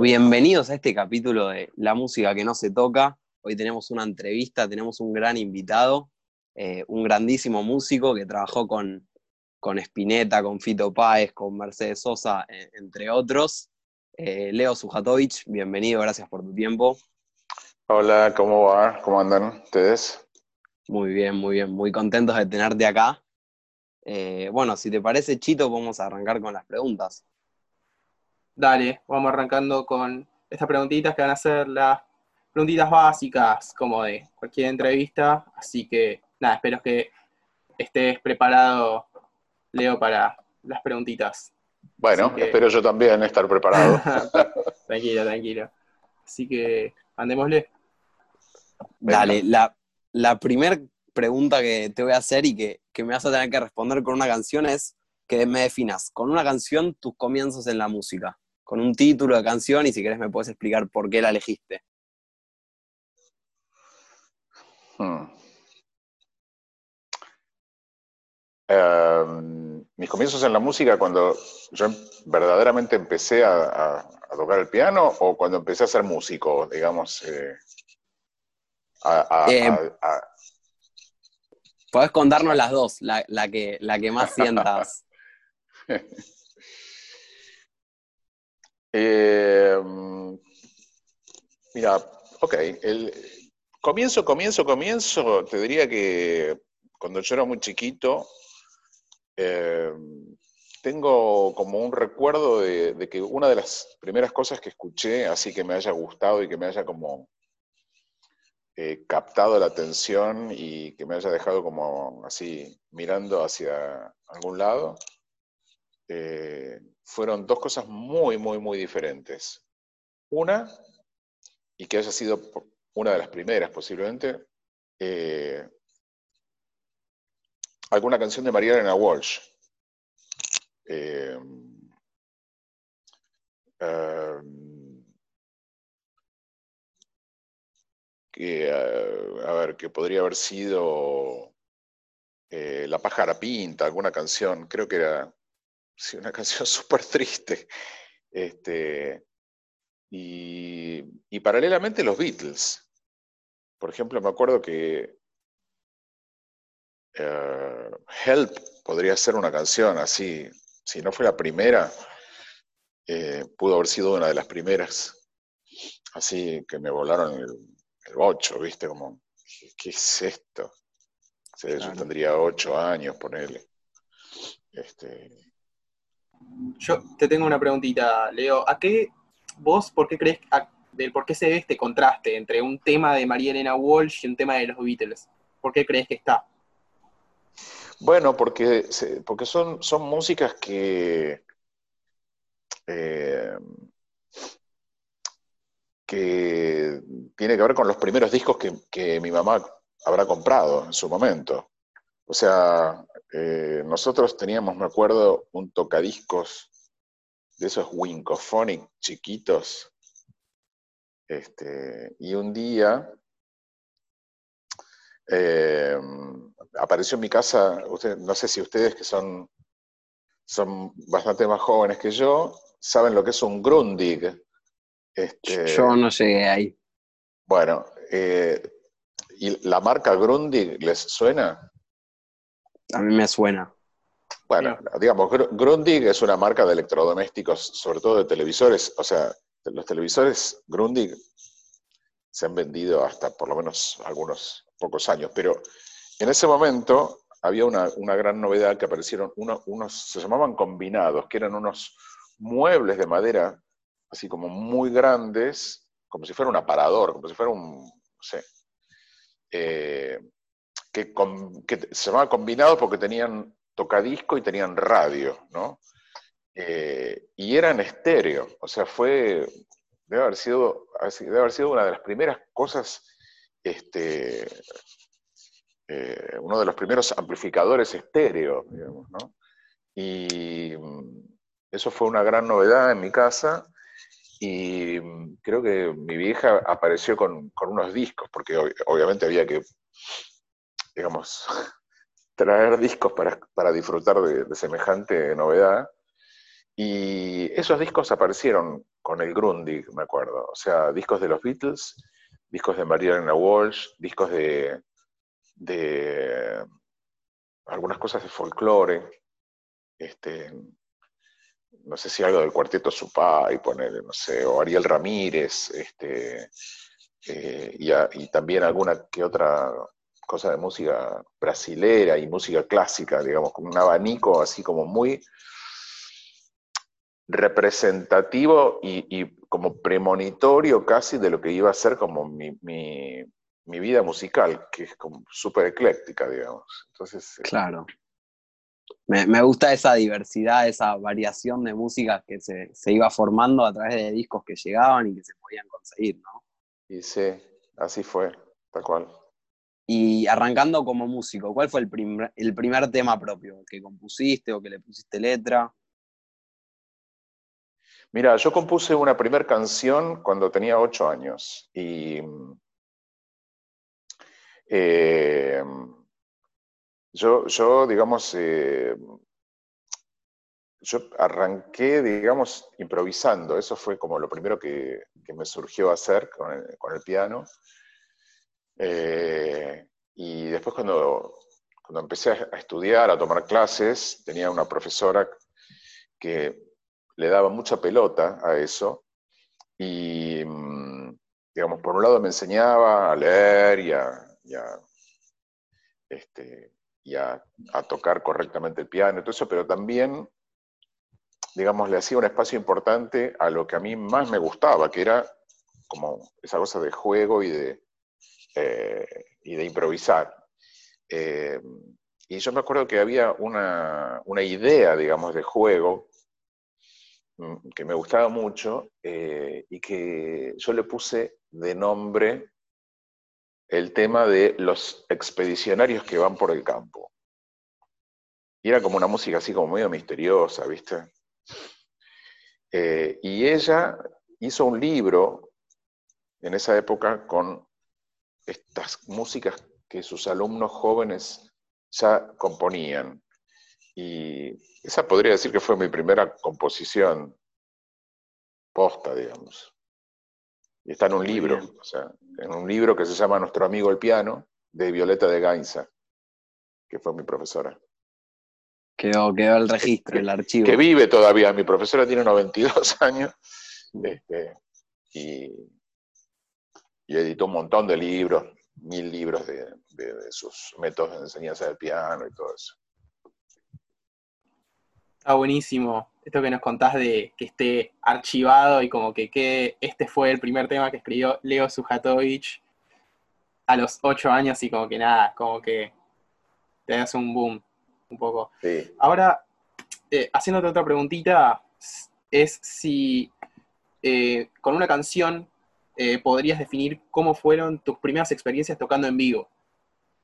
Bienvenidos a este capítulo de La música que no se toca. Hoy tenemos una entrevista, tenemos un gran invitado, eh, un grandísimo músico que trabajó con, con Spinetta, con Fito Páez, con Mercedes Sosa, eh, entre otros. Eh, Leo Sujatovich, bienvenido, gracias por tu tiempo. Hola, ¿cómo va? ¿Cómo andan ustedes? Muy bien, muy bien, muy contentos de tenerte acá. bueno, si te parece, Chito, vamos a arrancar con las preguntas. Dale, vamos arrancando con estas preguntitas que van a ser las preguntitas básicas, como de cualquier entrevista. Así que, nada, espero que estés preparado, Leo, para las preguntitas. Bueno, espero yo también estar preparado. tranquilo, tranquilo. Así que, andémosle. Dale, la, la primera pregunta que te voy a hacer y que, que me vas a tener que responder con una canción es que me definas con una canción tus comienzos en la música, con un título de canción y si querés me puedes explicar por qué la elegiste. Hmm. Em, mis comienzos en la música cuando yo verdaderamente empecé a, tocar el piano o cuando empecé a ser músico, digamos. Eh, eh, Podés contarnos las dos, la, que, la que más sientas. Eh, mira, ok, comienzo, comienzo, comienzo, te diría que cuando yo era muy chiquito, eh, tengo como un recuerdo de, que una de las primeras cosas que escuché, así que me haya gustado y que me haya como eh, captado la atención y que me haya dejado como así mirando hacia algún lado, fueron dos cosas muy, muy, muy diferentes. Una, y que haya sido una de las primeras posiblemente, eh, alguna canción de María Walsh. Eh, que, a ver, que podría haber sido La pájara pinta, alguna canción, creo que era Sí, una canción súper triste. Este, y, paralelamente los Beatles. Por ejemplo, me acuerdo que eh, Help podría ser una canción así, si no fue la primera, eh, pudo haber sido una de las primeras, así que me volaron el, el bocho, ¿viste? Como, ¿qué, es esto? Yo tendría ocho años, ponele. Este, yo te tengo una preguntita, Leo. ¿A qué vos, por qué crees, por qué se ve este contraste entre un tema de María Elena Walsh y un tema de los Beatles? ¿Por qué crees que está? Bueno, porque, porque son, son músicas que, eh, que tiene que ver con los primeros discos que, que mi mamá habrá comprado en su momento. O sea, eh, nosotros teníamos, me acuerdo, un tocadiscos de esos Wincophonic chiquitos. Este, y un día eh, apareció en mi casa, no sé si ustedes que son, son bastante más jóvenes que yo, saben lo que es un Grundig. Este, yo no llegué ahí. Bueno, eh, ¿y la marca Grundig les suena? A mí me suena. Bueno, digamos, Grundig es una marca de electrodomésticos, sobre todo de televisores. O sea, los televisores Grundig se han vendido hasta por lo menos algunos pocos años, pero en ese momento había una, gran novedad que aparecieron unos, se llamaban combinados, que eran unos muebles de madera, así como muy grandes, como si fuera un aparador, como si fuera un, no sé, eh, que, se llamaba combinado porque tenían tocadisco y tenían radio, ¿no? Eh, y eran estéreo, o sea, fue, debe haber sido, debe haber sido una de las primeras cosas, este, eh, uno de los primeros amplificadores estéreo, digamos, ¿no? Y eso fue una gran novedad en mi casa y creo que mi vieja apareció con, unos discos, porque obviamente había que digamos, traer discos para, disfrutar de, semejante novedad. Y esos discos aparecieron con el Grundig, me acuerdo. O sea, discos de los Beatles, discos de Mariana Walsh, discos de, de algunas cosas de folclore, este, no sé si algo del cuarteto Supá y poner, no sé, o Ariel Ramírez, este, eh, y, también alguna que otra cosa de música brasilera y música clásica, digamos, con un abanico así como muy representativo y, como premonitorio casi de lo que iba a ser como mi, vida musical, que es como súper ecléctica, digamos. Entonces, eh, claro. Me, gusta esa diversidad, esa variación de música que se, se, iba formando a través de discos que llegaban y que se podían conseguir, ¿no? Y sí, así fue, tal cual. Y arrancando como músico, ¿cuál fue el, el primer tema propio que compusiste o que le pusiste letra? Mira, yo compuse una primera canción cuando tenía ocho años y eh, yo, yo, digamos, eh, yo arranqué, digamos, improvisando. Eso fue como lo primero que, me surgió hacer con el, piano. Eh, y después cuando, cuando empecé a estudiar, a tomar clases, tenía una profesora que le daba mucha pelota a eso y, mm, digamos, por un lado me enseñaba a leer y a, este, a, tocar correctamente el piano y todo eso, pero también, digamos, le hacía un espacio importante a lo que a mí más me gustaba, que era como esa cosa de juego y de, y de improvisar. Eh, y yo me acuerdo que había una, una idea, digamos, de juego Mm, que me gustaba mucho eh, y que yo le puse de nombre el tema de los expedicionarios que van por el campo. Y era como una música así como medio misteriosa, ¿viste? Eh, y ella hizo un libro en esa época con estas músicas que sus alumnos jóvenes ya componían. Y esa podría decir que fue mi primera composición posta, digamos. Y está en un libro, o sea, en un libro que se llama Nuestro amigo el piano, de Violeta de Gainza, que fue mi profesora. Quedó, quedó el registro, el archivo. Que vive todavía, mi profesora tiene 92 años, este, y, editó un montón de libros, mil libros de sus métodos de enseñanza del piano y todo eso. Está buenísimo esto que nos contás de que esté archivado y como que, que este fue el primer tema que escribió Leo Sujatovich a los ocho años y como que nada, como que te das un boom un poco. Ahora, eh, haciéndote otra preguntita, es si eh, con una canción eh, podrías definir cómo fueron tus primeras experiencias tocando en vivo.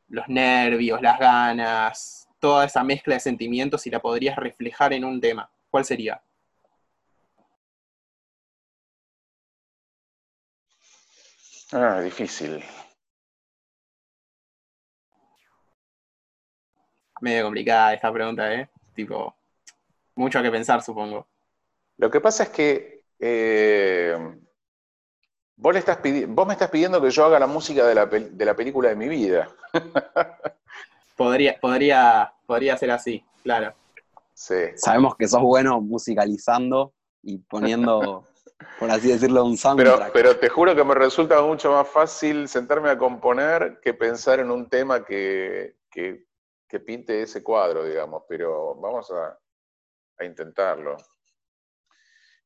Los nervios, las ganas, toda esa mezcla de sentimientos y la podrías reflejar en un tema, ¿cuál sería? Ah, difícil. Medio complicada esta pregunta, ¿eh? Tipo, mucho que pensar, supongo. Lo que pasa es que eh, vos, me estás pidiendo que yo haga la música de la, de la película de mi vida. Podría, podría, podría ser así, claro. Sí. Sabemos que sos bueno musicalizando y poniendo, por así decirlo, un soundtrack. Pero, pero te juro que me resulta mucho más fácil sentarme a componer que pensar en un tema que, pinte ese cuadro, digamos. Pero vamos a, intentarlo.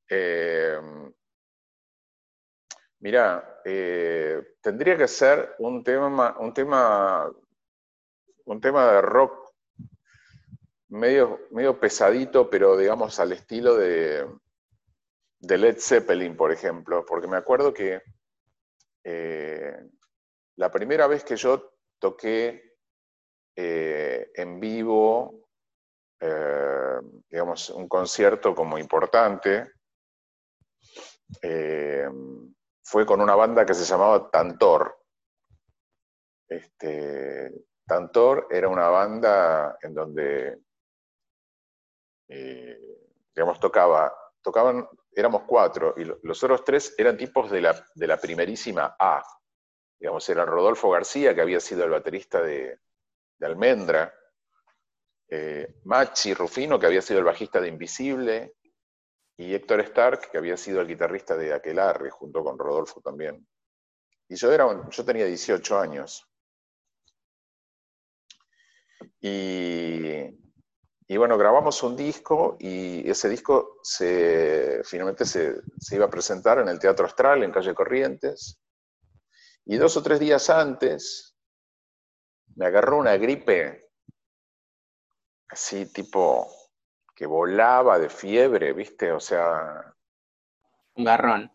Eh, mirá, eh, tendría que ser un tema, un tema un tema de rock medio, medio pesadito, pero digamos al estilo de, de Led Zeppelin, por ejemplo, porque me acuerdo que eh, la primera vez que yo toqué eh, en vivo, digamos, un concierto como importante, fue con una banda que se llamaba Tantor. Este, Tantor era una banda en donde, eh, digamos, tocaba, tocaban, éramos cuatro, y los otros tres eran tipos de la, de la primerísima A. Digamos, era Rodolfo García, que había sido el baterista de, Almendra, eh, Machi Rufino, que había sido el bajista de Invisible, y Héctor Stark, que había sido el guitarrista de Aquelarre, junto con Rodolfo también. Y yo, era yo tenía 18 años. Y, bueno, grabamos un disco y ese disco se, finalmente se, iba a presentar en el Teatro Astral, en Calle Corrientes. Y dos o tres días antes me agarró una gripe así tipo que volaba de fiebre, ¿viste? O sea... Un garrón.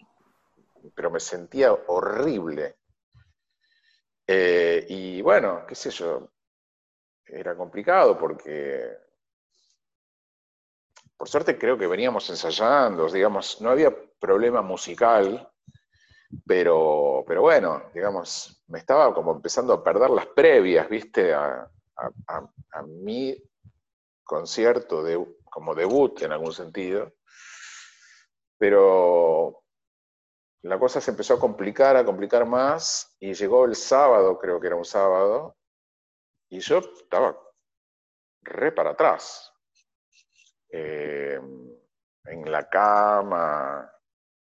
Pero me sentía horrible. Eh, y bueno, qué sé yo, era complicado porque, por suerte creo que veníamos ensayando, digamos, no había problema musical, pero, pero bueno, digamos, me estaba como empezando a perder las previas, viste, a, a, mi concierto de, como debut en algún sentido, pero la cosa se empezó a complicar, a complicar más, y llegó el sábado, creo que era un sábado, y yo estaba re para atrás. Eh, en la cama,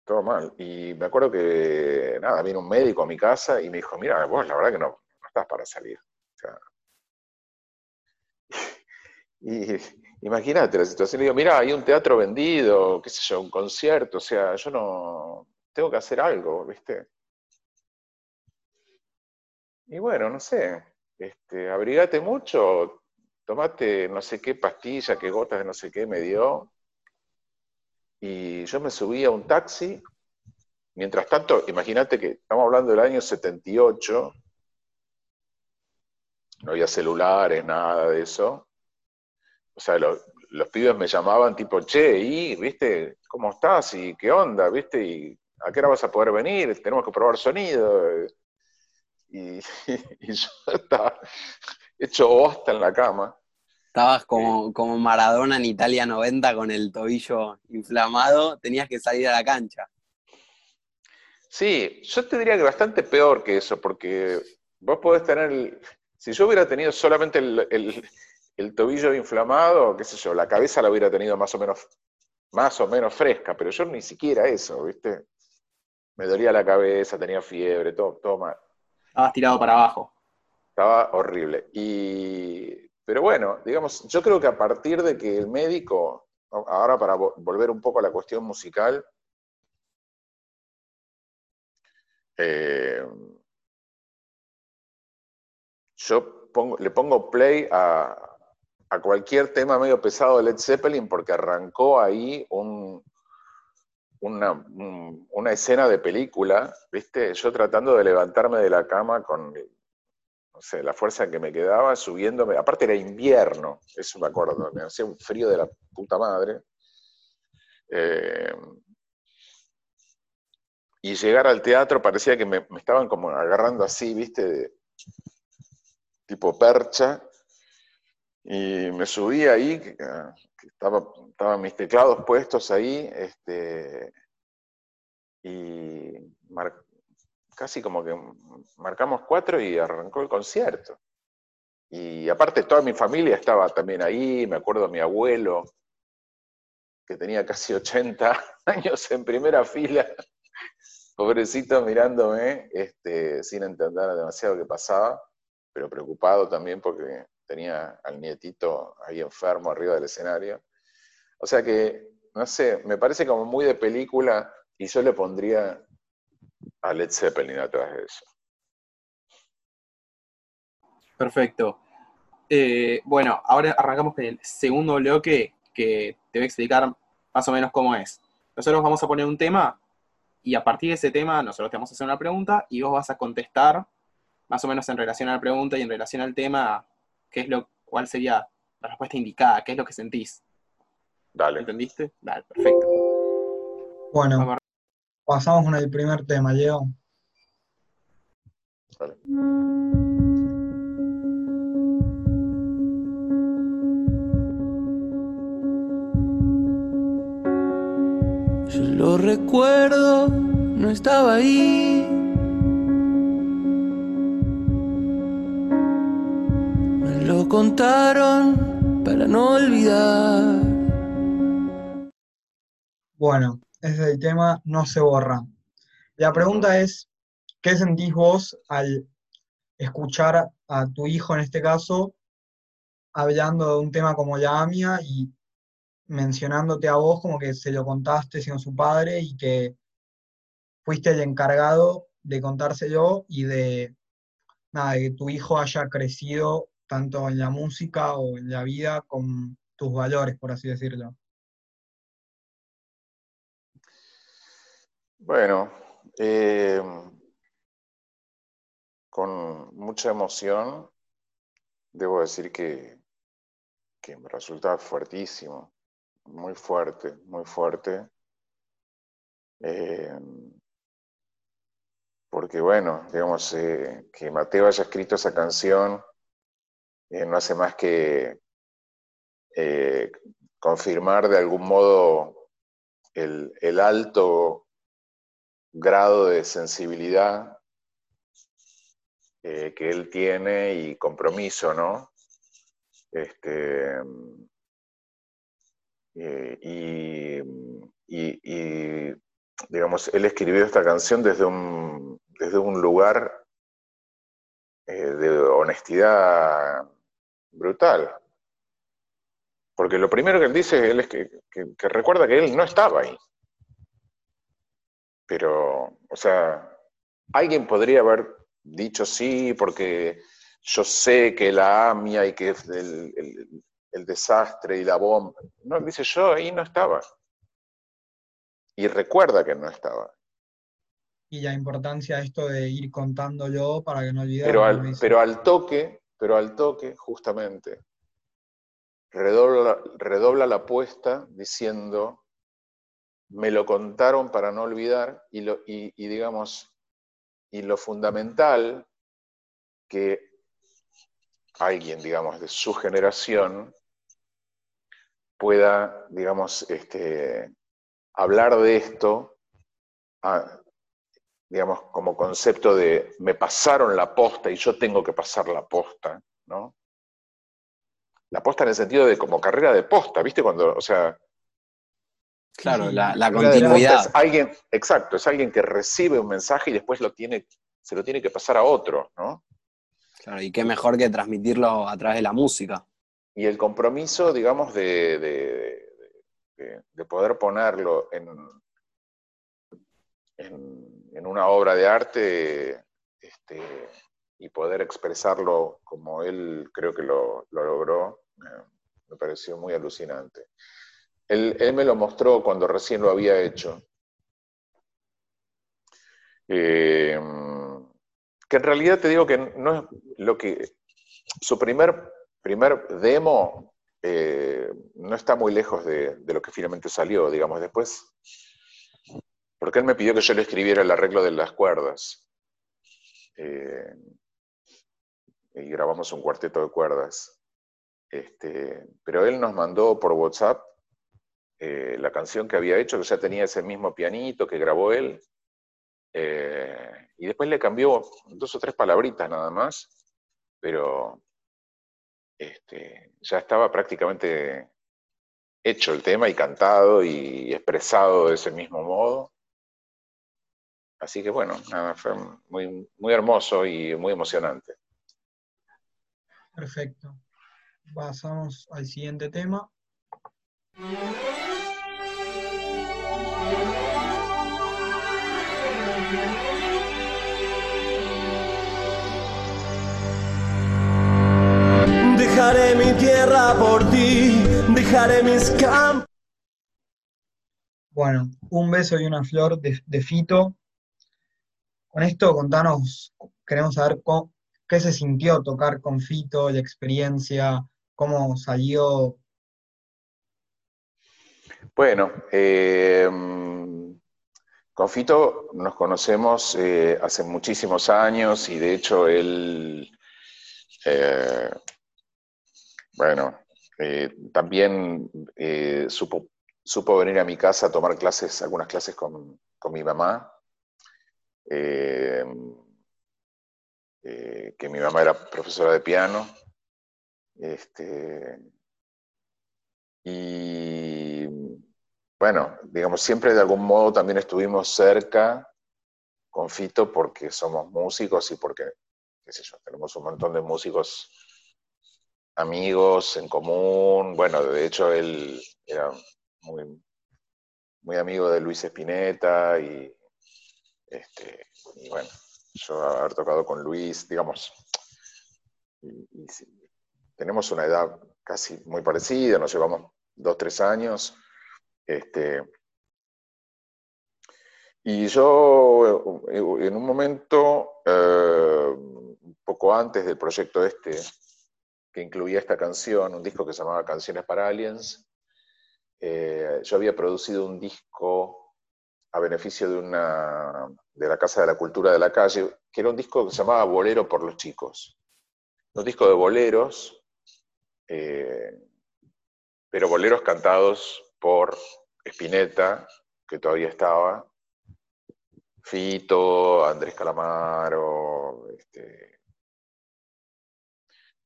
todo mal. Y me acuerdo que, nada, vino un médico a mi casa y me dijo, mira, vos la verdad que no, estás para salir. y imagínate la situación, digo, mira, hay un teatro vendido, qué sé yo, un concierto, o sea, yo no, tengo que hacer algo, ¿viste? Y bueno, no sé, este, abrigate mucho, tomate no sé qué pastilla, qué gotas de no sé qué me dio. Y yo me subí a un taxi. Mientras tanto, imagínate que estamos hablando del año 78, no había celulares, nada de eso. O sea, los, pibes me llamaban tipo, che, ¿y, viste, cómo estás? ¿Y qué onda? ¿Viste? ¿Y a qué hora vas a poder venir? Tenemos que probar sonido. Y, yo estaba hecho bosta en la cama. Estabas como, como Maradona en Italia 90 con el tobillo inflamado, tenías que salir a la cancha. Sí, yo te diría que bastante peor que eso, porque vos podés tener, si yo hubiera tenido solamente el, tobillo inflamado, qué sé yo, la cabeza la hubiera tenido más o menos, más o menos fresca, pero yo ni siquiera eso, ¿viste? Me dolía la cabeza, tenía fiebre, todo, todo mal. Estabas tirado para abajo. Estaba horrible. Y, pero bueno, digamos, yo creo que a partir de que el médico, ahora para volver un poco a la cuestión musical, eh, yo le pongo play a, a, cualquier tema medio pesado de Led Zeppelin porque arrancó ahí un, una, una, escena de película, ¿viste? Yo tratando de levantarme de la cama con, la fuerza que me quedaba, subiéndome. Aparte era invierno, eso me acuerdo, me hacía un frío de la puta madre. Eh, y llegar al teatro parecía que me, estaban como agarrando así, ¿viste? tipo percha. Y me subí ahí, que, estaba, estaban mis teclados puestos ahí, este, y casi como que marcamos cuatro y arrancó el concierto. Y aparte toda mi familia estaba también ahí, me acuerdo mi abuelo, que tenía casi 80 años en primera fila, pobrecito mirándome, este, sin entender demasiado qué pasaba, pero preocupado también porque tenía al nietito ahí enfermo arriba del escenario. O sea que, no sé, me parece como muy de película y yo le pondría a Led Zeppelin atrás de eso. Perfecto. Eh, bueno, ahora arrancamos con el segundo bloque que te voy a explicar más o menos cómo es. Nosotros vamos a poner un tema y a partir de ese tema nosotros te vamos a hacer una pregunta y vos vas a contestar más o menos en relación a la pregunta y en relación al tema qué es lo, cuál sería la respuesta indicada, qué es lo que sentís. Dale. ¿Entendiste? Dale, perfecto. Bueno, pasamos con el primer tema, Leo. Dale. recuerdo, no estaba ahí. Contaron para no olvidar. Bueno, ese es el tema, no se borra. La pregunta es, ¿qué sentís vos al escuchar a tu hijo en este caso hablando de un tema como la AMIA y mencionándote a vos como que se lo contaste siendo su padre y que fuiste el encargado de contárselo y de, nada, de que tu hijo haya crecido tanto en la música o en la vida con tus valores, por así decirlo. Bueno, eh, con mucha emoción, debo decir que, que me resulta fuertísimo muy fuerte, muy fuerte. Eh, porque bueno, digamos, eh, que Mateo haya escrito esa canción eh, no hace más que confirmar de algún modo el, alto grado de sensibilidad que él tiene y compromiso, ¿no? Este, eh, y, digamos, él escribió esta canción desde un, desde un lugar eh, de honestidad brutal. Porque lo primero que él dice él es que, recuerda que él no estaba ahí. Pero, o sea, alguien podría haber dicho sí, porque yo sé que la AMIA y que el, el desastre y la bomba. No, dice yo ahí no estaba. Y recuerda que no estaba. Y la importancia de esto de ir contándolo para que no olvide. Pero al, pero al toque, pero al toque, justamente, redobla, redobla la apuesta diciendo, me lo contaron para no olvidar, y, lo, y digamos, y lo fundamental que alguien, digamos, de su generación pueda, digamos, este, hablar de esto, ah, digamos, como concepto de me pasaron la posta y yo tengo que pasar la posta, ¿no? La posta en el sentido de como carrera de posta, ¿viste? Cuando, o sea... Claro, la, la continuidad. Es alguien, exacto, es alguien que recibe un mensaje y después lo tiene, se lo tiene que pasar a otro, ¿no? Claro, y qué mejor que transmitirlo a través de la música y el compromiso, digamos, de, poder ponerlo en, en, una obra de arte este, y poder expresarlo como él creo que lo, logró, me pareció muy alucinante. Él, me lo mostró cuando recién lo había hecho. Eh, que en realidad te digo que no es lo que su primer primer demo eh, no está muy lejos de, lo que finalmente salió, digamos, después. Porque él me pidió que yo le escribiera el arreglo de las cuerdas. Eh, y grabamos un cuarteto de cuerdas. Este, pero él nos mandó por WhatsApp eh, la canción que había hecho, que ya tenía ese mismo pianito que grabó él. y después le cambió dos o tres palabritas nada más, pero este, ya estaba prácticamente hecho el tema y cantado y expresado de ese mismo modo. Así que bueno, fue muy, muy hermoso y muy emocionante. Perfecto. Pasamos al siguiente tema. Dejaré mi tierra por ti, dejaré mis campos. Bueno, un beso y una flor de, Fito. Con esto contanos, queremos saber qué se sintió tocar con Fito, la experiencia, cómo salió. Bueno, eh, con Fito nos conocemos eh, hace muchísimos años y de hecho él eh, bueno, eh, también supo, supo venir a mi casa a tomar clases, algunas clases con, mi mamá, eh, eh, que mi mamá era profesora de piano. Este, y bueno, digamos, siempre de algún modo también estuvimos cerca con Fito porque somos músicos y porque, tenemos un montón de músicos amigos en común. Bueno, de hecho él era muy, muy amigo de Luis Espineta y, este, y bueno, yo haber tocado con Luis, digamos, tenemos una edad casi muy parecida, nos llevamos dos, tres años. Este, y yo en un momento, eh, un poco antes del proyecto este, que incluía esta canción, un disco que se llamaba Canciones para Aliens, eh, yo había producido un disco a beneficio de, una, de la Casa de la Cultura de la Calle, que era un disco que se llamaba Bolero por los Chicos. Un disco de boleros, eh, pero boleros cantados por Spinetta, que todavía estaba, Fito, Andrés Calamaro, este,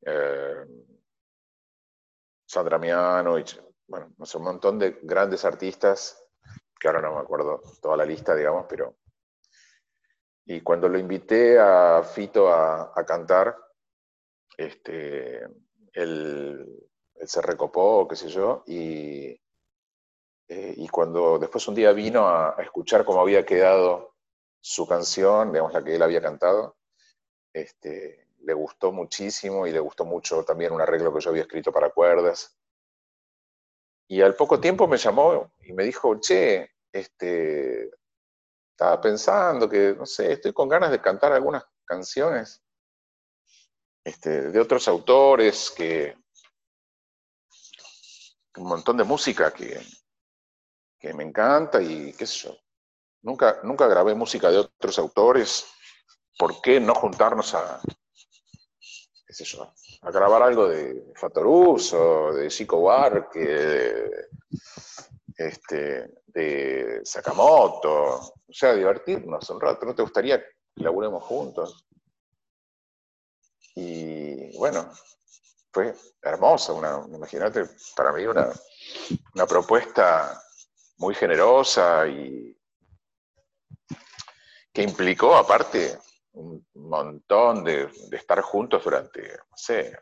eh, Sandra Mianovich, bueno, no sé, un montón de grandes artistas, que ahora no me acuerdo toda la lista, digamos, pero... Y cuando lo invité a Fito a, cantar, este, él, se recopó, qué sé yo, y, eh, y cuando después un día vino a, escuchar cómo había quedado su canción, digamos, la que él había cantado, este, le gustó muchísimo y le gustó mucho también un arreglo que yo había escrito para cuerdas. Y al poco tiempo me llamó y me dijo, che, este, estaba pensando que, no sé, estoy con ganas de cantar algunas canciones este, de otros autores, que un montón de música que, que me encanta y qué sé yo. Nunca, nunca grabé música de otros autores. ¿Por qué no juntarnos a, a grabar algo de Fatoruso, de Chico Buarque, este, de Sakamoto, o sea, divertirnos un rato. ¿No te gustaría que laburemos juntos? Y bueno, fue hermosa, imagínate, para mí una, una propuesta muy generosa y que implicó aparte un montón de, estar juntos durante, no sé,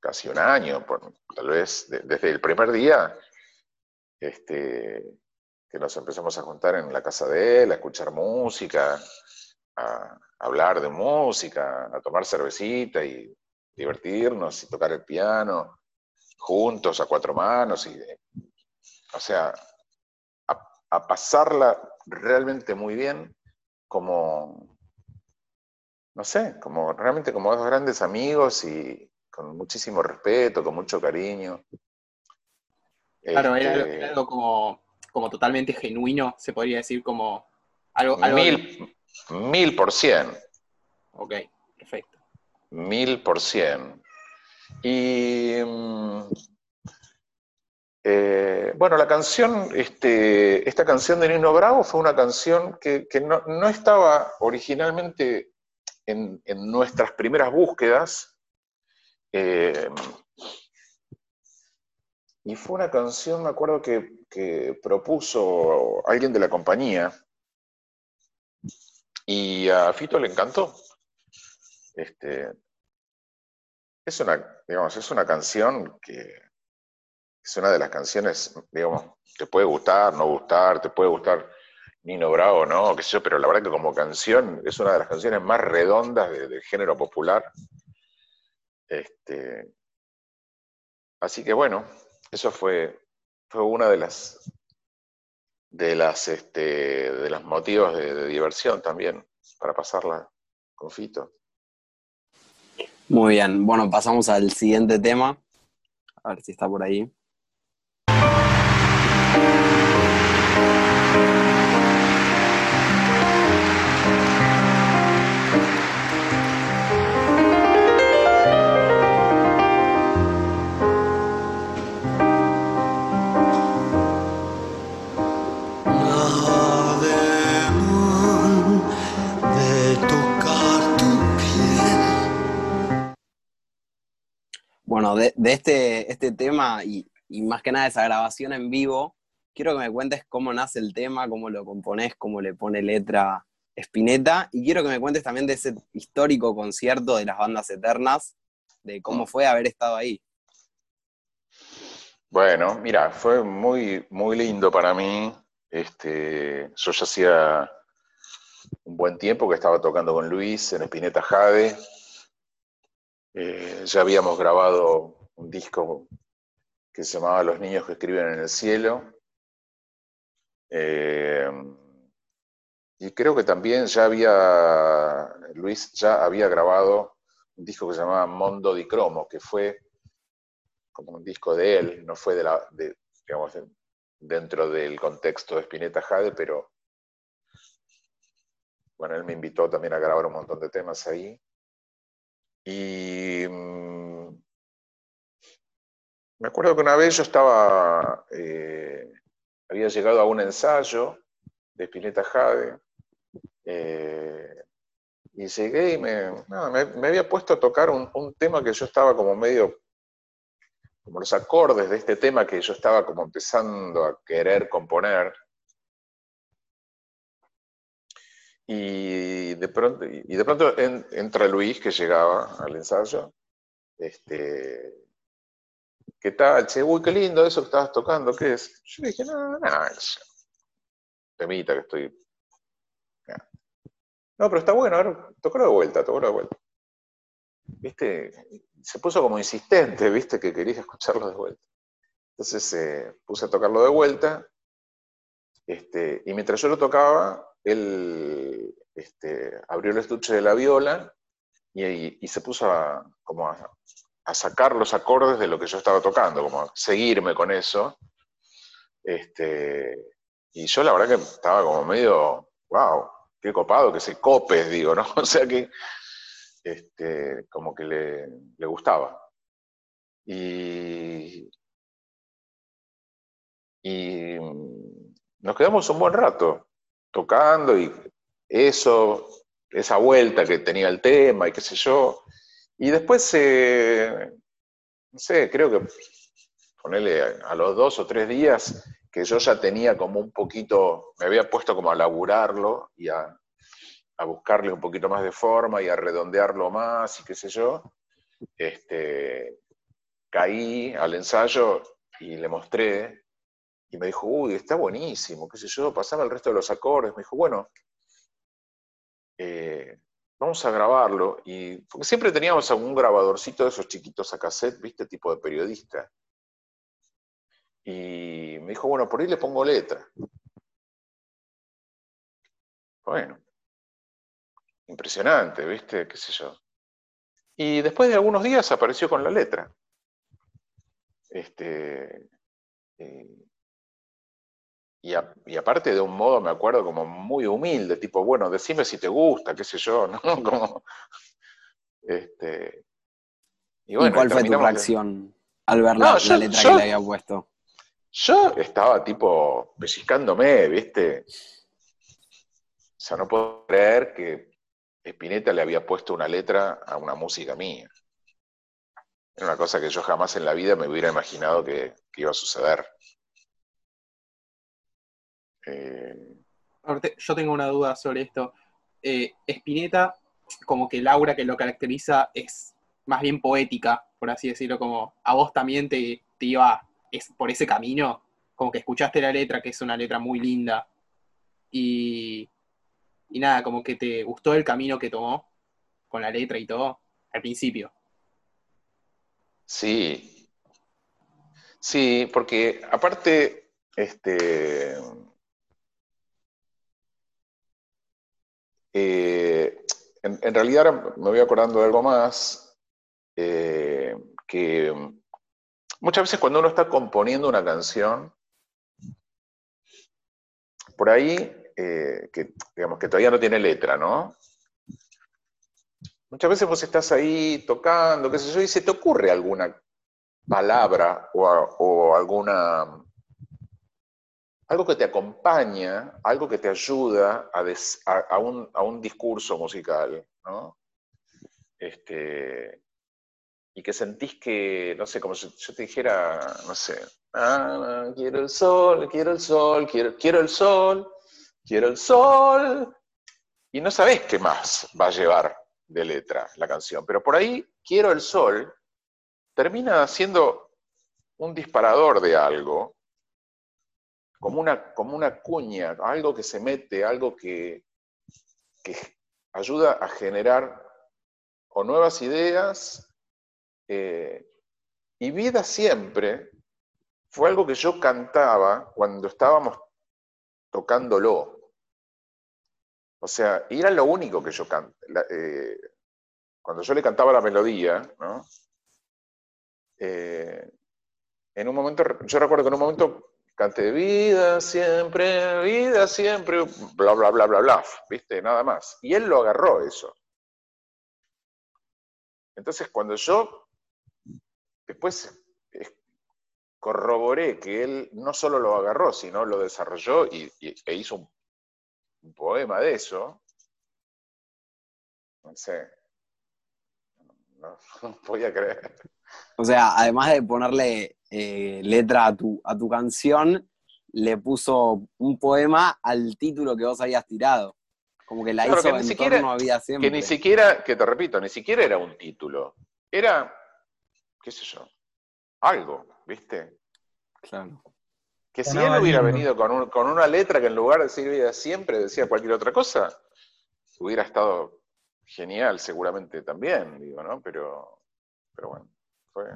casi un año, por, tal vez desde el primer día, este, que nos empezamos a juntar en la casa de él, a escuchar música, a, hablar de música, a tomar cervecita y divertirnos y tocar el piano juntos a cuatro manos y o sea a pasarla realmente muy bien como no sé, como realmente como dos grandes amigos y con muchísimo respeto, con mucho cariño. Claro, era, este, algo como, como totalmente genuino, se podría decir como algo... mil, mil por cien. Ok, perfecto. Mil por cien. Y mm, eh, bueno, la canción, este, esta canción de Nino Bravo fue una canción que, no, no, estaba originalmente en, nuestras primeras búsquedas. Eh, y fue una canción, me acuerdo que, propuso alguien de la compañía. Y a Fito le encantó. Este, es una, digamos, es una canción que es una de las canciones, digamos, te puede gustar, no gustar, te puede gustar Nino Bravo, ¿no? Qué sé yo, pero la verdad que como canción es una de las canciones más redondas del género popular. Este, así que bueno, eso fue, fue una de las de las este, de los motivos de, de diversión también, para pasarla con Fito. Muy bien, bueno, pasamos al siguiente tema. A ver si está por ahí. Bueno, de, este, este tema y, más que nada esa grabación en vivo, quiero que me cuentes cómo nace el tema, cómo lo compones, cómo le pone letra Spinetta, y quiero que me cuentes también de ese histórico concierto de las bandas eternas, de cómo fue haber estado ahí. Bueno, mira, fue muy, muy lindo para mí. Este, yo ya hacía un buen tiempo que estaba tocando con Luis en Spinetta Jade. Eh, ya habíamos grabado un disco que se llamaba Los niños que escriben en el cielo. Eh, y creo que también ya había, Luis ya había grabado un disco que se llamaba Mondo di Cromo, que fue como un disco de él, no fue de la, digamos, dentro del contexto de Spinetta Jade, pero bueno, él me invitó también a grabar un montón de temas ahí. Y mm, me acuerdo que una vez yo estaba, eh, había llegado a un ensayo de Spinetta Jade, eh, y llegué y me, me, había puesto a tocar un, tema que yo estaba como medio, como los acordes de este tema que yo estaba como empezando a querer componer. Y de pronto, y de pronto entra Luis, que llegaba al ensayo. Este, ¿Qué tal? Che, uy, qué lindo eso que estabas tocando, ¿qué es? Yo dije, no, no, no, temita que estoy. No, pero está bueno, a ver, tocalo de vuelta, tocalo de vuelta. ¿Viste? Se puso como insistente, ¿viste? Que quería escucharlo de vuelta. Entonces eh, puse a tocarlo de vuelta. Este, y mientras yo lo tocaba, él este, abrió el estuche de la viola y, se puso a, como a, sacar los acordes de lo que yo estaba tocando, como a seguirme con eso. Este, y yo la verdad que estaba como medio, wow, qué copado que se cope, digo, ¿no? O sea que este, como que le, le gustaba. Y, y nos quedamos un buen rato tocando y eso, esa vuelta que tenía el tema y qué sé yo. Y después, eh, no sé, creo que ponerle a los dos o tres días que yo ya tenía como un poquito, me había puesto como a laburarlo y a, buscarle un poquito más de forma y a redondearlo más y qué sé yo, este, caí al ensayo y le mostré y me dijo, uy, está buenísimo, qué sé yo, pasaba el resto de los acordes, me dijo, bueno, eh, vamos a grabarlo, y porque siempre teníamos algún grabadorcito de esos chiquitos a cassette, viste, tipo de periodista. Y me dijo, bueno, por ahí le pongo letra. Bueno, impresionante, viste, qué sé yo. Y después de algunos días apareció con la letra. Este, eh, y, aparte de un modo, me acuerdo, como muy humilde, tipo, bueno, decime si te gusta, qué sé yo, ¿no? Como, este, y, bueno, cuál fue tu reacción al ver la, letra que le había puesto? Yo estaba tipo pellizcándome, ¿viste? O sea, no puedo creer que Spinetta le había puesto una letra a una música mía. Era una cosa que yo jamás en la vida me hubiera imaginado que iba a suceder. Eh, yo tengo una duda sobre esto. Eh, Spinetta, como que Laura que lo caracteriza es más bien poética, por así decirlo, como a vos también te, iba es, por ese camino, como que escuchaste la letra, que es una letra muy linda, y, y nada, como que te gustó el camino que tomó con la letra y todo al principio. Sí, sí, porque aparte, este, Eh, en, realidad me voy acordando de algo más, eh, que muchas veces cuando uno está componiendo una canción, por ahí, eh, que, digamos, que todavía no tiene letra, ¿no? Muchas veces vos estás ahí tocando, qué sé yo, y se te ocurre alguna palabra o alguna algo que te acompaña, algo que te ayuda a, un, discurso musical, ¿no? Este, y que sentís que, no sé, como si yo te dijera, no sé, ah, quiero el sol, quiero el sol, quiero, quiero el sol, quiero el sol, y no sabés qué más va a llevar de letra la canción, pero por ahí quiero el sol termina siendo un disparador de algo, como una, como una cuña, algo que se mete, algo que, que ayuda a generar o nuevas ideas eh, y vida siempre fue algo que yo cantaba cuando estábamos tocándolo. O sea, y era lo único que yo cantaba. Eh, cuando yo le cantaba la melodía, ¿no? Eh, en un momento, yo recuerdo que en un momento canté vida siempre, vida siempre, bla, bla, bla, bla, bla, ¿viste? Nada más. Y él lo agarró eso. Entonces, cuando yo después corroboré que él no solo lo agarró, sino lo desarrolló y, e hizo un, poema de eso, no sé, no, no podía creer. O sea, además de ponerle eh, letra a tu, a tu canción, le puso un poema al título que vos habías tirado. Como que la hizo en siquiera, torno a vida siempre. Que ni siquiera, que te repito, ni siquiera era un título. Era, qué sé yo, algo, ¿viste? Claro. Que si él hubiera venido con, con, una letra que en lugar de decir vida siempre decía cualquier otra cosa, hubiera estado genial seguramente también, digo, ¿no? Pero, pero bueno, fue...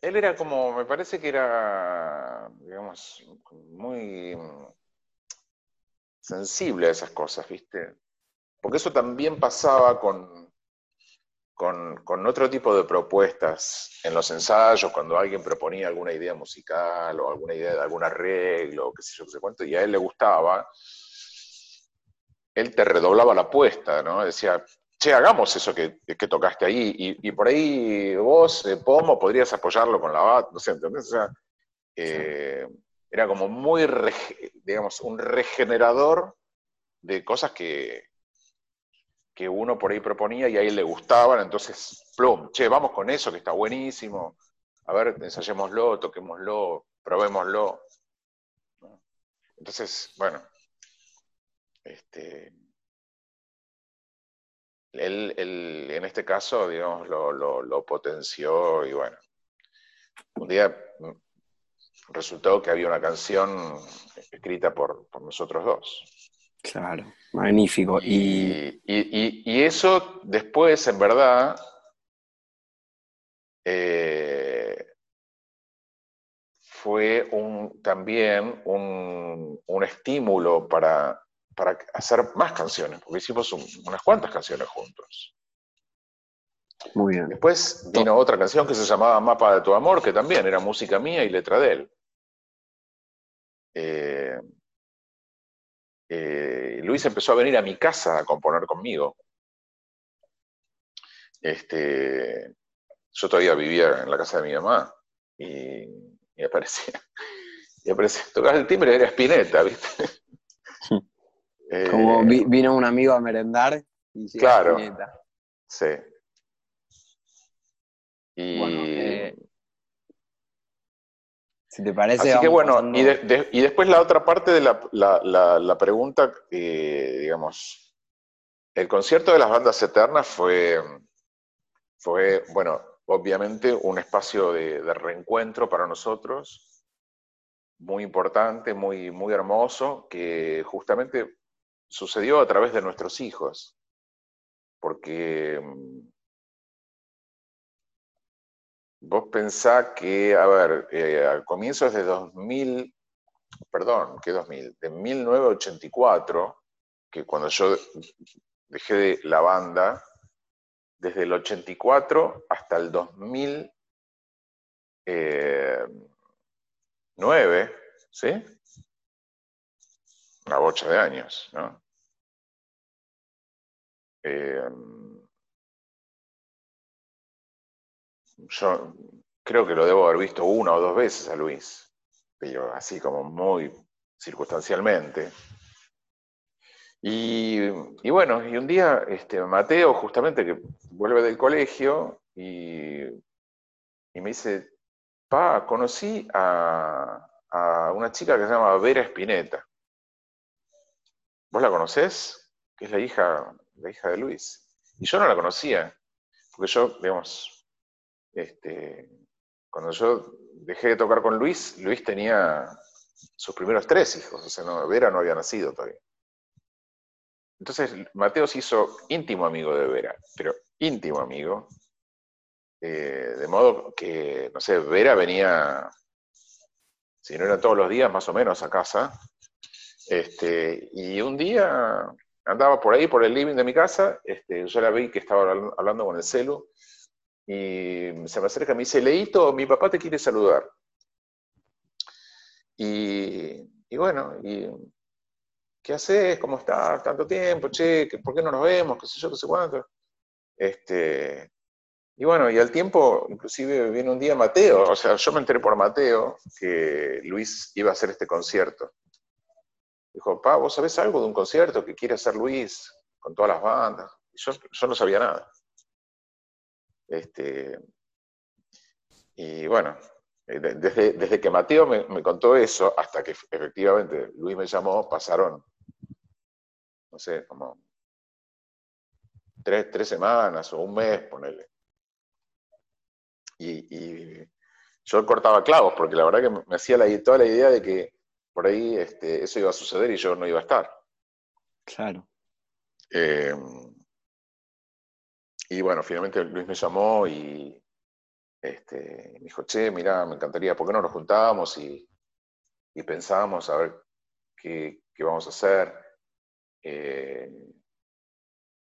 Él era como, me parece que era, digamos, muy sensible a esas cosas, ¿viste? Porque eso también pasaba con, con, otro tipo de propuestas en los ensayos, cuando alguien proponía alguna idea musical o alguna idea de algún arreglo, qué sé yo, qué sé cuánto, y a él le gustaba, él te redoblaba la apuesta, ¿no? Decía, che, hagamos eso que, tocaste ahí, y, por ahí vos, eh, Pomo, podrías apoyarlo con la bat, no sé, ¿entendés? O sea, eh, era como muy, digamos, un regenerador de cosas que, que uno por ahí proponía y a él le gustaban, entonces, plum, che, vamos con eso que está buenísimo, a ver, ensayémoslo, toquémoslo, probémoslo. Entonces, bueno, este, él, en este caso, digamos, lo, lo potenció y bueno, un día resultó que había una canción escrita por, nosotros dos. Claro, magnífico. Y, y, eso después, en verdad, eh, fue un, también un, un estímulo para, para, hacer más canciones, porque hicimos unas cuantas canciones juntos. Muy bien. Después vino otra canción que se llamaba Mapa de tu Amor, que también era música mía y letra de él. Eh, eh, Luis empezó a venir a mi casa a componer conmigo. Este, yo todavía vivía en la casa de mi mamá y, aparecía, y aparecía, tocaba el timbre, era Spinetta, ¿viste? Como eh, vino un amigo a merendar y claro, Sí. Y, si te parece. Así que bueno, y, después la otra parte de la, pregunta, digamos, el concierto de las bandas eternas fue, fue bueno, obviamente un espacio de, reencuentro para nosotros, muy importante, muy, muy hermoso, que justamente sucedió a través de nuestros hijos, porque Vos pensás que, a ver, eh, a comienzos de 2000, perdón, ¿qué 2000? De 1984, que cuando yo dejé de la banda, desde el 84 hasta el 2009, eh, ¿sí? Una bocha de años, ¿no? Eh, yo creo que lo debo haber visto una o dos veces a Luis, pero así como muy circunstancialmente. Y, bueno, y un día este, Mateo, justamente que vuelve del colegio, y, me dice, pa, conocí a, a una chica que se llama Vera Espineta. ¿Vos la conocés? Que es la hija, la hija de Luis. Y yo no la conocía, porque yo, digamos, este, cuando yo dejé de tocar con Luis, Luis tenía sus primeros tres hijos, o sea, no, Vera no había nacido todavía. Entonces, Mateo se hizo íntimo amigo de Vera, pero íntimo amigo, eh, de modo que, no sé, Vera venía, si no eran todos los días, más o menos a casa, este, y un día andaba por ahí, por el living de mi casa, este, yo la vi que estaba hablando con el celu, y se me acerca y me dice, Leito, mi papá te quiere saludar. Y, bueno, y, ¿qué haces? ¿Cómo estás? Tanto tiempo, che, ¿por qué no nos vemos? ¿Qué sé yo, qué sé cuánto? Este, y bueno, y al tiempo, inclusive viene un día Mateo, o sea, yo me enteré por Mateo que Luis iba a hacer este concierto. Dijo, pa, ¿vos sabés algo de un concierto que quiere hacer Luis con todas las bandas? Y yo, yo no sabía nada. Este, y bueno, eh, desde, desde que Mateo me, contó eso hasta que efectivamente Luis me llamó, pasaron, no sé, como tres, tres semanas o un mes, ponele. Y, y, yo cortaba clavos, porque la verdad que me hacía la, toda la idea de que por ahí este, eso iba a suceder y yo no iba a estar. Claro. Eh, y bueno, finalmente Luis me llamó y este, me dijo, che, mira, me encantaría, ¿por qué no nos juntábamos y, y pensábamos a ver qué, qué, vamos a hacer? Eh,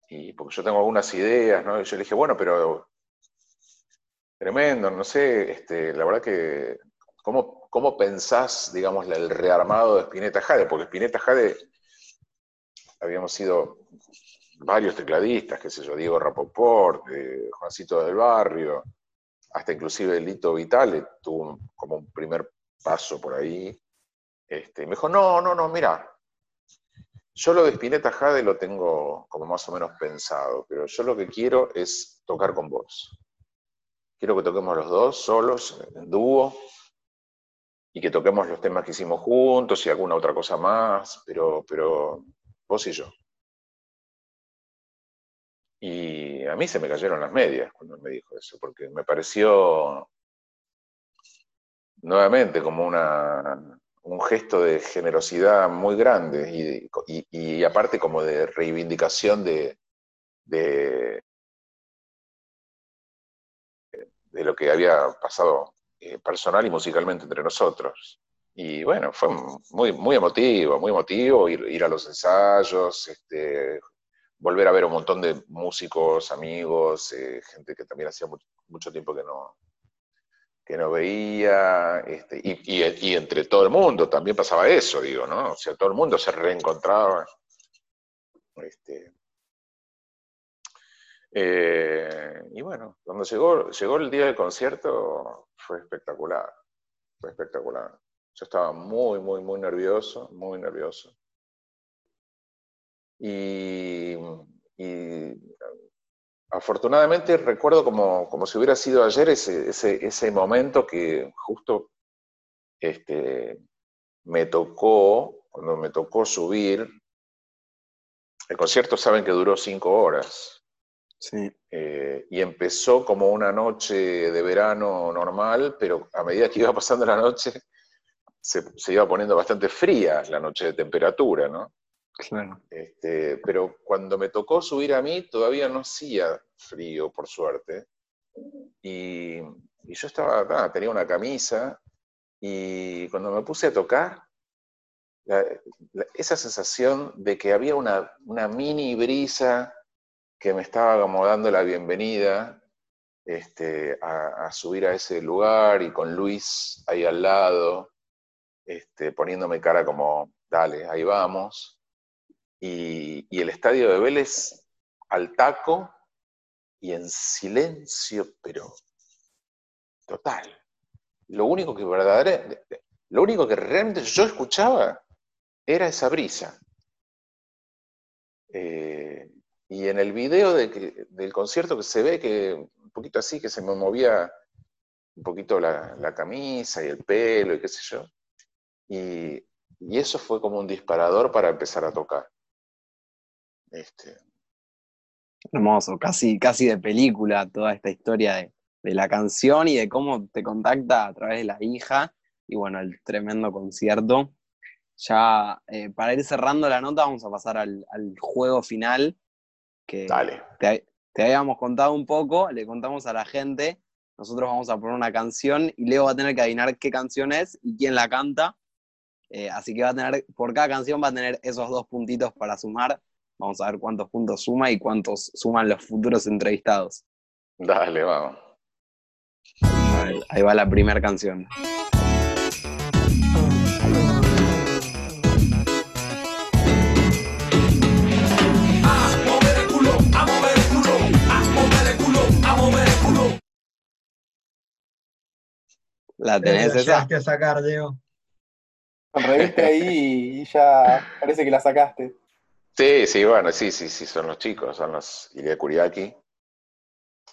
y porque yo tengo algunas ideas, ¿no? Y yo le dije, bueno, pero tremendo, no sé, este, la verdad que, ¿cómo, ¿cómo pensás, digamos, el rearmado de Spinetta Jade? Porque Spinetta Jade habíamos sido varios tecladistas, qué sé yo, Diego Rapoport, eh, Juancito del Barrio, hasta inclusive Lito Vitale tuvo como un primer paso por ahí. Este, me dijo, no, no, no, mira, yo lo de Spinetta Jade lo tengo como más o menos pensado, pero yo lo que quiero es tocar con vos. Quiero que toquemos los dos, solos, en dúo, y que toquemos los temas que hicimos juntos y alguna otra cosa más, pero, pero vos y yo. Y a mí se me cayeron las medias cuando me dijo eso, porque me pareció nuevamente como una, un gesto de generosidad muy grande y, y, aparte como de reivindicación de, de, lo que había pasado eh, personal y musicalmente entre nosotros. Y bueno, fue muy, muy emotivo, muy emotivo ir, ir a los ensayos, este, volver a ver un montón de músicos, amigos, eh, gente que también hacía mucho, tiempo que no, que no veía, este, y, entre todo el mundo también pasaba eso, digo, ¿no? O sea, todo el mundo se reencontraba. Este, eh, y bueno, cuando llegó, llegó el día del concierto fue espectacular, fue espectacular. Yo estaba muy, muy, muy nervioso, muy nervioso. Y, y afortunadamente recuerdo como, como, si hubiera sido ayer ese, ese, ese momento que justo este, me tocó, cuando me tocó subir, el concierto saben que duró cinco horas. Sí. Eh, y empezó como una noche de verano normal, pero a medida que iba pasando la noche, se, se iba poniendo bastante fría la noche de temperatura, ¿no? Claro. Este, pero cuando me tocó subir a mí, todavía no hacía frío, por suerte. Y, y yo estaba, nada, tenía una camisa, y cuando me puse a tocar, la, la, esa sensación de que había una, una, mini brisa que me estaba como dando la bienvenida este, a, subir a ese lugar y con Luis ahí al lado, este, poniéndome cara como, dale, ahí vamos y, y el estadio de Vélez al taco y en silencio, pero total. Lo único que verdaderamente, lo único que realmente yo escuchaba era esa brisa. Eh, y en el video de que, del concierto que se ve que poquito así, que se me movía un poquito la, la camisa y el pelo y qué sé yo. Y, y eso fue como un disparador para empezar a tocar. Este, Hermoso, casi, casi de película toda esta historia de, de la canción y de cómo te contacta a través de la hija y bueno, el tremendo concierto. Ya eh, para ir cerrando la nota vamos a pasar al, al juego final que dale. te, te habíamos contado un poco, le contamos a la gente, nosotros vamos a poner una canción y Leo va a tener que adivinar qué canción es y quién la canta. Eh, así que va a tener, por cada canción va a tener esos dos puntitos para sumar. Vamos a ver cuántos puntos suma y cuántos suman los futuros entrevistados. Dale, vamos. Ahí va la primera canción. ¿La tenés esa? a sacar, Diego. Sonreíste ahí y ya parece que la sacaste. Sí, sí, bueno, sí, sí, sí, son los chicos, son los Ilia Kuriaki.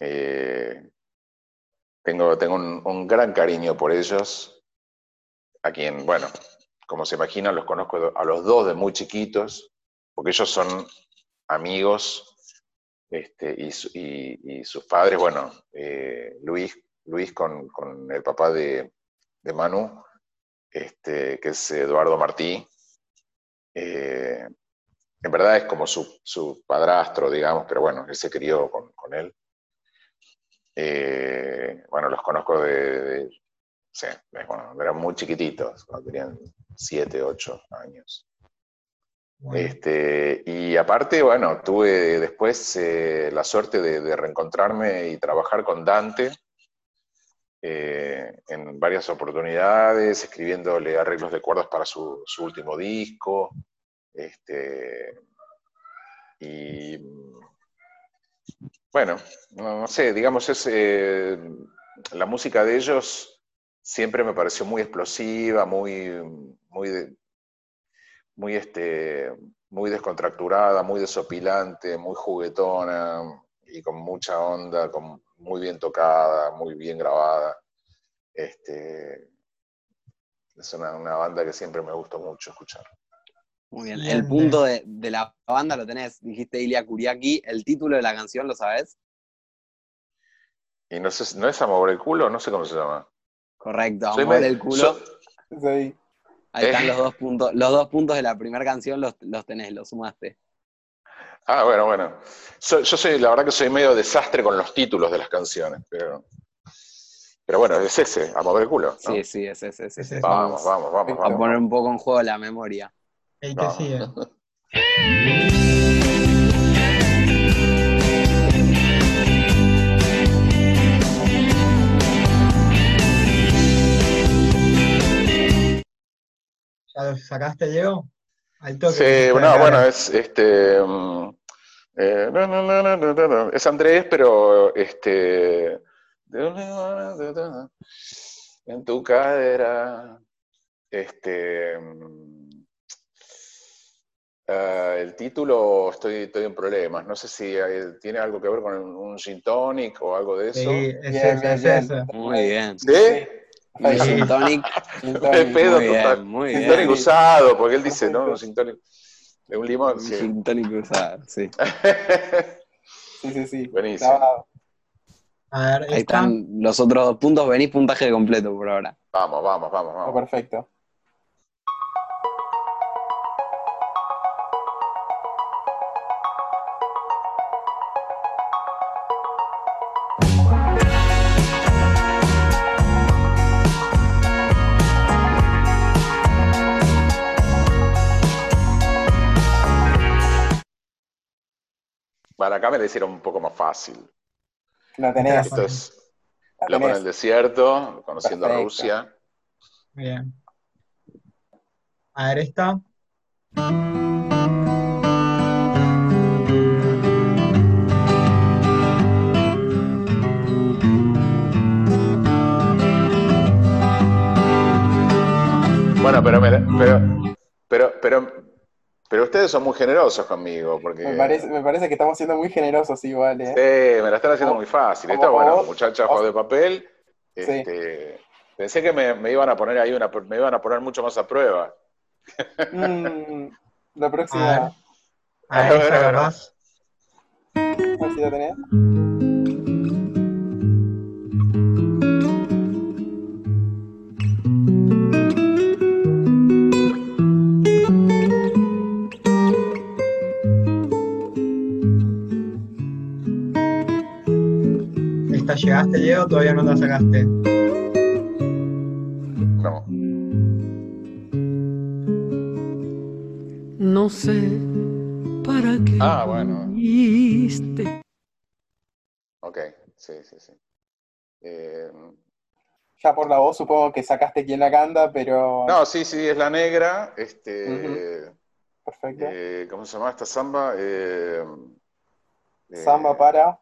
Eh, tengo tengo un, un gran cariño por ellos, a quien, bueno, como se imaginan, los conozco a los dos de muy chiquitos, porque ellos son amigos, este, y, su- y- y sus padres, bueno, eh, Luis, Luis con, con el papá de, de Manu, este, que es Eduardo Martí, eh, en verdad es como su, su padrastro, digamos, pero bueno, él se crió con, con él. Eh, bueno, los conozco de, de- sí, bueno, eran muy chiquititos, cuando tenían 7, 8 años. Bueno, Este, y aparte, bueno, tuve después eh, la suerte de, de reencontrarme y trabajar con Dante eh, en varias oportunidades, escribiéndole arreglos de cuerdas para su, su último disco. Este, y bueno, no, sé, digamos, es, eh, la música de ellos siempre me pareció muy explosiva, muy, muy, muy, este, muy descontracturada, muy desopilante, muy juguetona y con mucha onda, con, muy bien tocada, muy bien grabada. Este, es una, una banda que siempre me gustó mucho escuchar. Muy bien. El punto de, de la banda lo tenés, dijiste Ilia Kuriaki. El título de la canción, ¿lo sabés? Y no sé, ¿no es a mover el culo? No sé cómo se llama. Correcto, Soy amor me- el culo. so-. Ahí están Eh. los dos puntos. Los dos puntos de la primera canción los, los tenés, los sumaste. Ah, bueno, bueno. So- yo soy, la verdad que soy medio desastre con los títulos de las canciones, pero, pero bueno, es ese, a mover el culo. ¿no? Sí, sí, es ese. es ese. Ese. Vamos, vamos, vamos, A vamos. poner un poco en juego la memoria. el que No. sigue. ¿Ya lo sacaste, Diego? Al toque. Sí, no, bueno, es este. mm, eh, no, no, no, no, no, no, no. Es Andrés, pero este. En tu cadera. Este. mm, ah, el título, estoy, estoy en problemas. No sé si hay- tiene algo que ver con un gin tonic o algo de eso. Sí, es Bien, es bien. ese. Muy bien. ¿Sí? Un gin tonic. Pedo Muy total. bien, muy Gin bien. tonic usado, porque él dice, no, un gin tonic de un limón. Un sí. gin tonic usado, sí. Sí, sí, sí. Buenísimo. A ver, Ahí están los otros dos puntos. Venís puntaje completo por ahora. Vamos, vamos, vamos, vamos. perfecto. Para acá me la hicieron un poco más fácil. La tenés. Esto es La Loco en tenés. el desierto, conociendo a Perfecto. Rusia. Bien. A ver, esta. Bueno, pero, me Pero ustedes son muy generosos conmigo, porque... Me parece, me parece que estamos siendo muy generosos igual, ¿eh? Sí, me la están haciendo muy fácil. Esto, bueno, vos- muchachas vos- de papel. Sí. Este, Pensé que me, me iban a poner ahí una, me iban a poner mucho más a prueba. Mm, la A ver. próxima, A A ver, a ver. a ver si la tenés. Llegaste, Diego? Todavía no la sacaste. No. No sé para qué Ah, bueno. viniste. Ok, sí, sí, sí. Eh, Ya por la voz supongo que sacaste quién la canta, pero... no, sí, sí, es la negra. Este, Perfecto. eh, ¿Cómo se llama esta samba? Eh, eh, Samba para...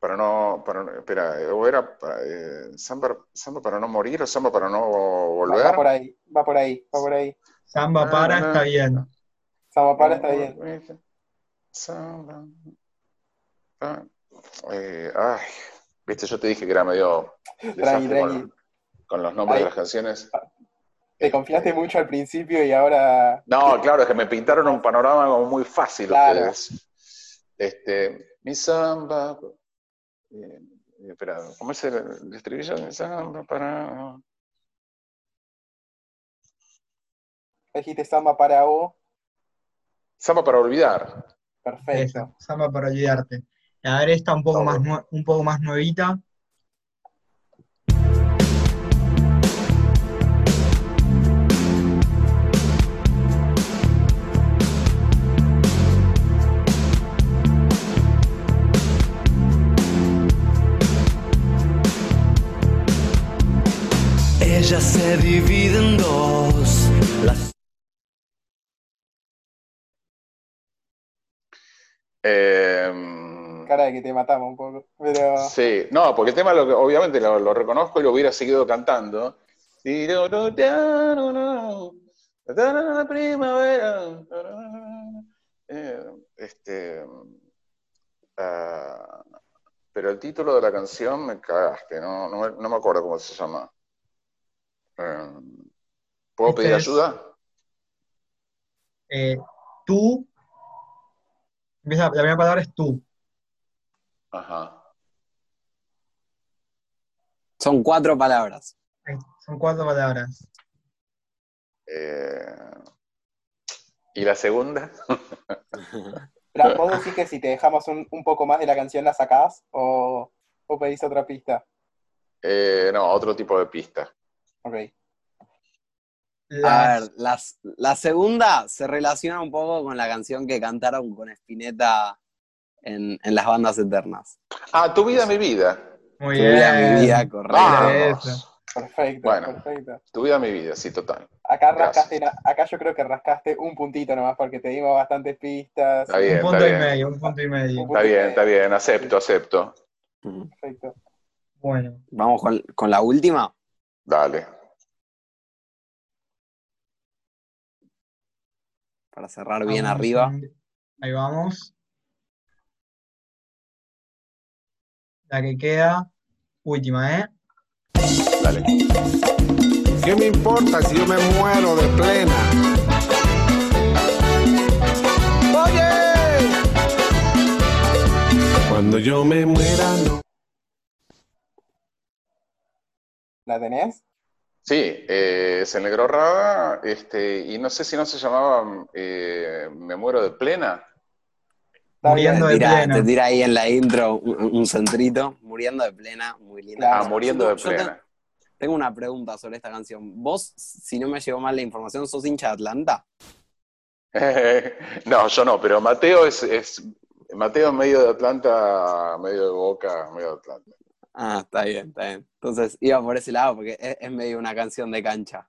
Para no, para espera, o era eh, samba, samba para no morir o samba para no volver. Va por ahí, va por ahí, va por ahí. Samba Ah, para no. está bien. Samba para está bien. Samba. Ah, eh, ay, viste, yo te dije que era medio Tranqui, con, tranqui. con los nombres de las canciones. Te confiaste mucho al principio y ahora... No, claro, es que me pintaron un panorama como muy fácil Claro. ustedes. Este, mi samba. Eh, eh, espera, ¿cómo es el, estribillo? Para. Dijiste samba para vos. Samba para olvidar. Perfecto. Esa, samba para olvidarte. Y a ver, esta un poco más, un poco más nuevita. Ella se divide en dos. Las Eh, Cara de que te matamos un poco. Pero... sí, no, porque el tema lo obviamente lo, lo reconozco y lo hubiera seguido cantando. La primavera. Eh, Este, ah, pero el título de la canción me cagaste, no, no, no me acuerdo cómo se llama. Eh, ¿Puedo pedir ayuda? Eh, tú. Empieza, la primera palabra es tú. Ajá. Son cuatro palabras. Son cuatro palabras. Eh, ¿y la segunda? Vos decís que si te dejamos un, un poco más de la canción la sacás o, o pedís otra pista. Eh, no, otro tipo de pista. Ok. A ver, las- la segunda se relaciona un poco con la canción que cantaron con Spinetta en, en las bandas eternas. Ah, tu vida, mi vida. muy Tu vida, mi bien. vida, correcto. Vamos. Eso. Perfecto, Bueno. perfecto. Tu vida, mi vida, sí, total. Acá rascaste, acá yo creo que rascaste un puntito nomás porque te dimos bastantes pistas. Está bien, Un punto está y bien. medio, un punto y medio. Está bien, está bien, acepto, acepto. Perfecto. Bueno, Vamos con, con la última. Dale. Para cerrar bien vamos arriba. Ahí vamos. La que queda, última, ¿eh? Dale. ¿Qué me importa si yo me muero de plena? ¡Oye! Cuando yo me muera, no. ¿La tenés? Sí, eh, es el negro Rada, este, y no sé si no se llamaba eh, Me muero de plena. Muriendo Te de tira, plena. te tira ahí en la intro un, un centrito, muriendo de plena, muy linda. Ah, canción. muriendo de Yo te- plena. tengo una pregunta sobre esta canción. Vos, si no me llegó mal la información, ¿sos hincha de Atlanta? no, yo no, pero Mateo es, es Mateo es medio de Atlanta, medio de Boca, medio de Atlanta. Ah, está bien, está bien. Entonces iba por ese lado porque es, es medio una canción de cancha.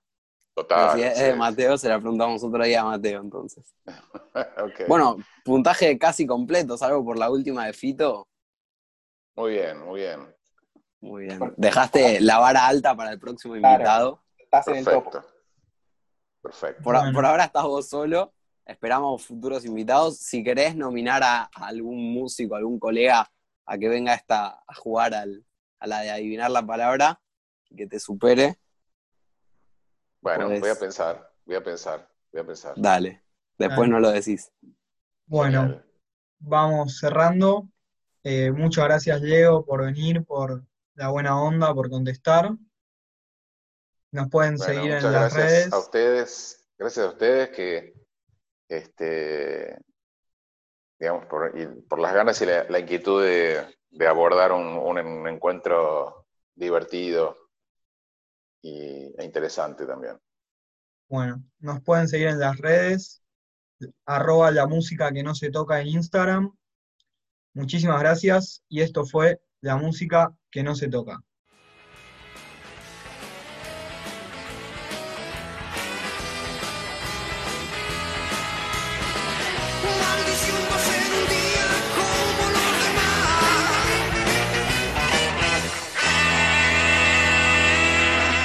Pero Total. si es, sí. de Mateo, se la preguntamos otro día a Mateo, entonces. Ok. Bueno, puntaje casi completo, salvo por la última de Fito. Muy bien, muy bien. Muy bien. Dejaste la vara alta para el próximo Claro. invitado. Estás en el topo. Perfecto. Perfecto. Por, Bueno. por ahora estás vos solo. esperamos futuros invitados. Si querés nominar a, a algún músico, algún colega a que venga esta, a jugar al- a la de adivinar la palabra y que te supere, Bueno, Podés. voy a pensar, voy a pensar, voy a pensar. dale. Después Dale. no lo decís. Bueno, vamos cerrando. Eh, muchas gracias, Leo, por venir, por la buena onda, por contestar. Nos pueden Bueno, seguir en las gracias redes. a ustedes, gracias a ustedes que, este, digamos, por, y por las ganas y la, la inquietud de, de abordar un, un- encuentro divertido y, e interesante también. Bueno, nos pueden seguir en las redes, arroba la música que no se toca en Instagram. Muchísimas gracias y esto fue la música que no se toca.